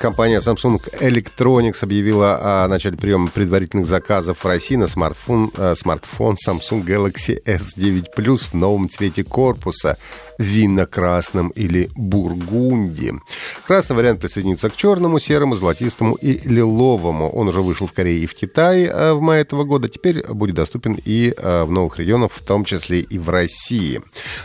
Компания Samsung Electronics объявила о начале приема предварительных заказов в России на смартфон, э, смартфон Samsung Galaxy S9 Plus в новом цвете корпуса винно-красном или бургунди. Красный вариант присоединится к черному, серому, золотистому и лиловому. Он уже вышел в Корее и в Китае э, в мае этого года. Теперь будет доступен и э, в новых регионах, в том числе и в России.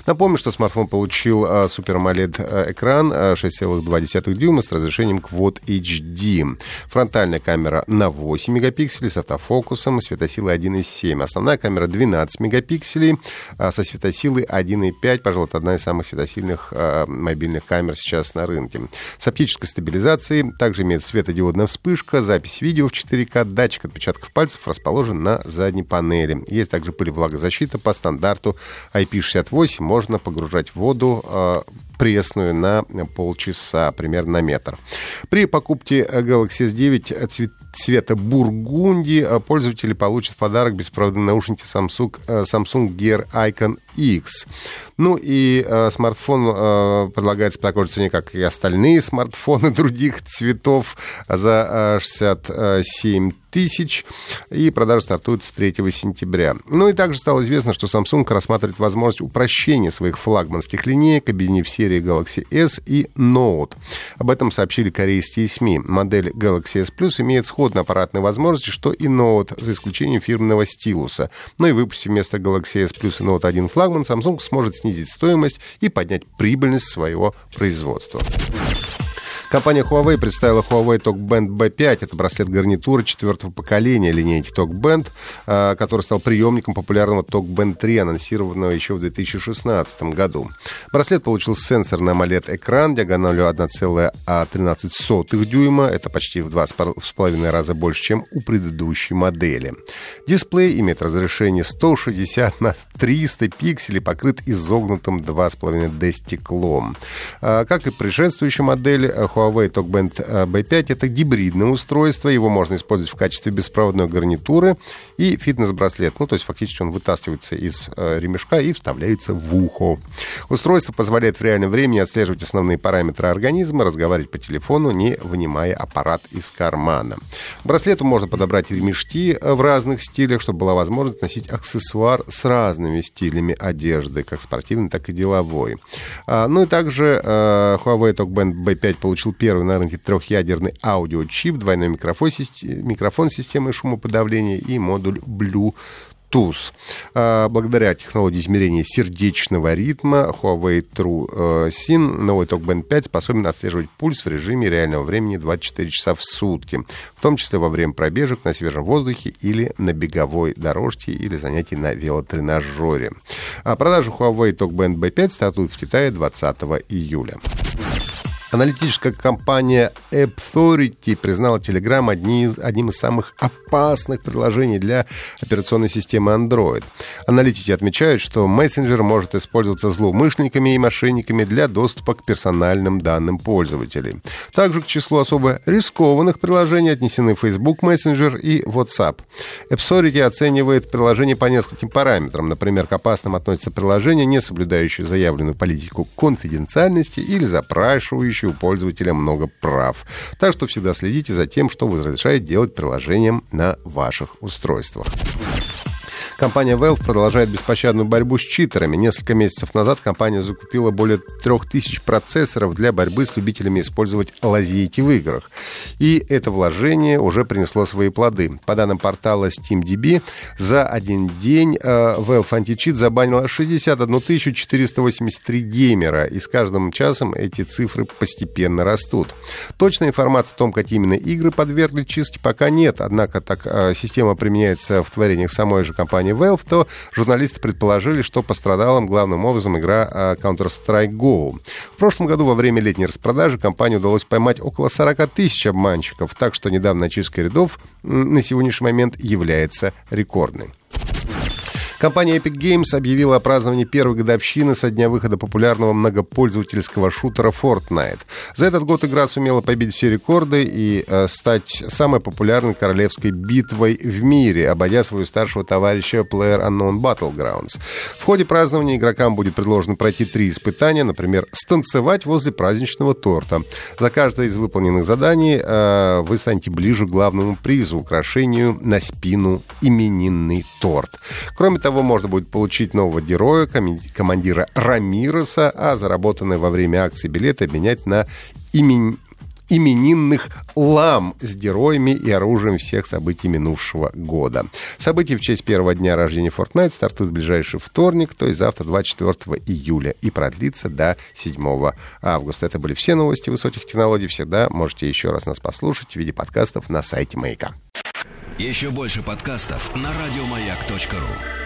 Напомню, что смартфон получил Super AMOLED экран 6,2 дюйма с разрешением к под HD. Фронтальная камера на 8 мегапикселей с автофокусом и светосилой 1,7. Основная камера 12 мегапикселей а, со светосилой 1,5. Пожалуй, это одна из самых светосильных э, мобильных камер сейчас на рынке. С оптической стабилизацией также имеет светодиодная вспышка, запись видео в 4К, датчик отпечатков пальцев расположен на задней панели. Есть также пылевлагозащита по стандарту IP68. Можно погружать воду э, пресную на полчаса, примерно на метр. При покупке Galaxy S9 цвет, цвета бургунди пользователи получат в подарок беспроводные наушники Samsung, э, Samsung Gear Icon X. Ну и э, смартфон э, предлагается по такой же цене, как и остальные смартфоны других цветов за э, 67 тысяч. И продажа стартует с 3 сентября. Ну и также стало известно, что Samsung рассматривает возможность упрощения своих флагманских линеек, объединив серии Galaxy S и Note. Об этом сообщили корейские СМИ. Модель Galaxy S Plus имеет сходные аппаратные возможности, что и Note, за исключением фирменного стилуса. Ну и выпустив вместо Galaxy S Plus и Note 1 флагман, Samsung сможет снизить стоимость и поднять прибыльность своего производства. Компания Huawei представила Huawei TalkBand B5. Это браслет-гарнитура четвертого поколения линейки TalkBand, а, который стал приемником популярного TalkBand 3, анонсированного еще в 2016 году. Браслет получил сенсорный AMOLED-экран диагональю 1,13 дюйма. Это почти в 2,5 раза больше, чем у предыдущей модели. Дисплей имеет разрешение 160 на 300 пикселей, покрыт изогнутым 2,5D стеклом. А, как и предшествующая модель, Huawei TalkBand B5 это гибридное устройство, его можно использовать в качестве беспроводной гарнитуры и фитнес-браслет. Ну, то есть фактически он вытаскивается из э, ремешка и вставляется в ухо. Устройство позволяет в реальном времени отслеживать основные параметры организма, разговаривать по телефону, не вынимая аппарат из кармана. Браслету можно подобрать ремешки в разных стилях, чтобы была возможность носить аксессуар с разными стилями одежды, как спортивный, так и деловой. А, ну и также э, Huawei TalkBand B5 получил получил первый на рынке трехъядерный аудиочип, двойной микрофон, микрофон с системой шумоподавления и модуль Bluetooth. ТУЗ. А, благодаря технологии измерения сердечного ритма Huawei True э, новый TalkBand 5 способен отслеживать пульс в режиме реального времени 24 часа в сутки, в том числе во время пробежек на свежем воздухе или на беговой дорожке или занятий на велотренажере. А продажи Huawei TalkBand B5 стартуют в Китае 20 июля. Аналитическая компания Authority признала Telegram одни из, одним из самых опасных приложений для операционной системы Android. Аналитики отмечают, что мессенджер может использоваться злоумышленниками и мошенниками для доступа к персональным данным пользователей. Также к числу особо рискованных приложений отнесены Facebook Messenger и WhatsApp. Authority оценивает приложение по нескольким параметрам. Например, к опасным относятся приложения, не соблюдающие заявленную политику конфиденциальности или запрашивающие у пользователя много прав. Так что всегда следите за тем, что вы разрешаете делать приложением на ваших устройствах. Компания Valve продолжает беспощадную борьбу с читерами. Несколько месяцев назад компания закупила более 3000 процессоров для борьбы с любителями использовать лазейки в играх. И это вложение уже принесло свои плоды. По данным портала SteamDB, за один день э, Valve Anti-Cheat забанила 61 483 геймера, и с каждым часом эти цифры постепенно растут. Точная информация о том, какие именно игры подвергли чистке, пока нет, однако так э, система применяется в творениях самой же компании Valve, то журналисты предположили, что пострадала главным образом игра а, Counter-Strike Go. В прошлом году во время летней распродажи компании удалось поймать около 40 тысяч обманщиков, так что недавно чистка рядов на сегодняшний момент является рекордной. Компания Epic Games объявила о праздновании первой годовщины со дня выхода популярного многопользовательского шутера Fortnite. За этот год игра сумела побить все рекорды и э, стать самой популярной королевской битвой в мире, обойдя свою старшего товарища Player Unknown Battlegrounds. В ходе празднования игрокам будет предложено пройти три испытания, например, станцевать возле праздничного торта. За каждое из выполненных заданий э, вы станете ближе к главному призу, украшению на спину именинный торт. Кроме того, можно будет получить нового героя, командира Рамироса, а заработанные во время акции билеты обменять на имень именинных лам с героями и оружием всех событий минувшего года. События в честь первого дня рождения Fortnite стартуют в ближайший вторник, то есть завтра, 24 июля, и продлится до 7 августа. Это были все новости высоких технологий. Всегда можете еще раз нас послушать в виде подкастов на сайте Маяка. Еще больше подкастов на радиомаяк.ру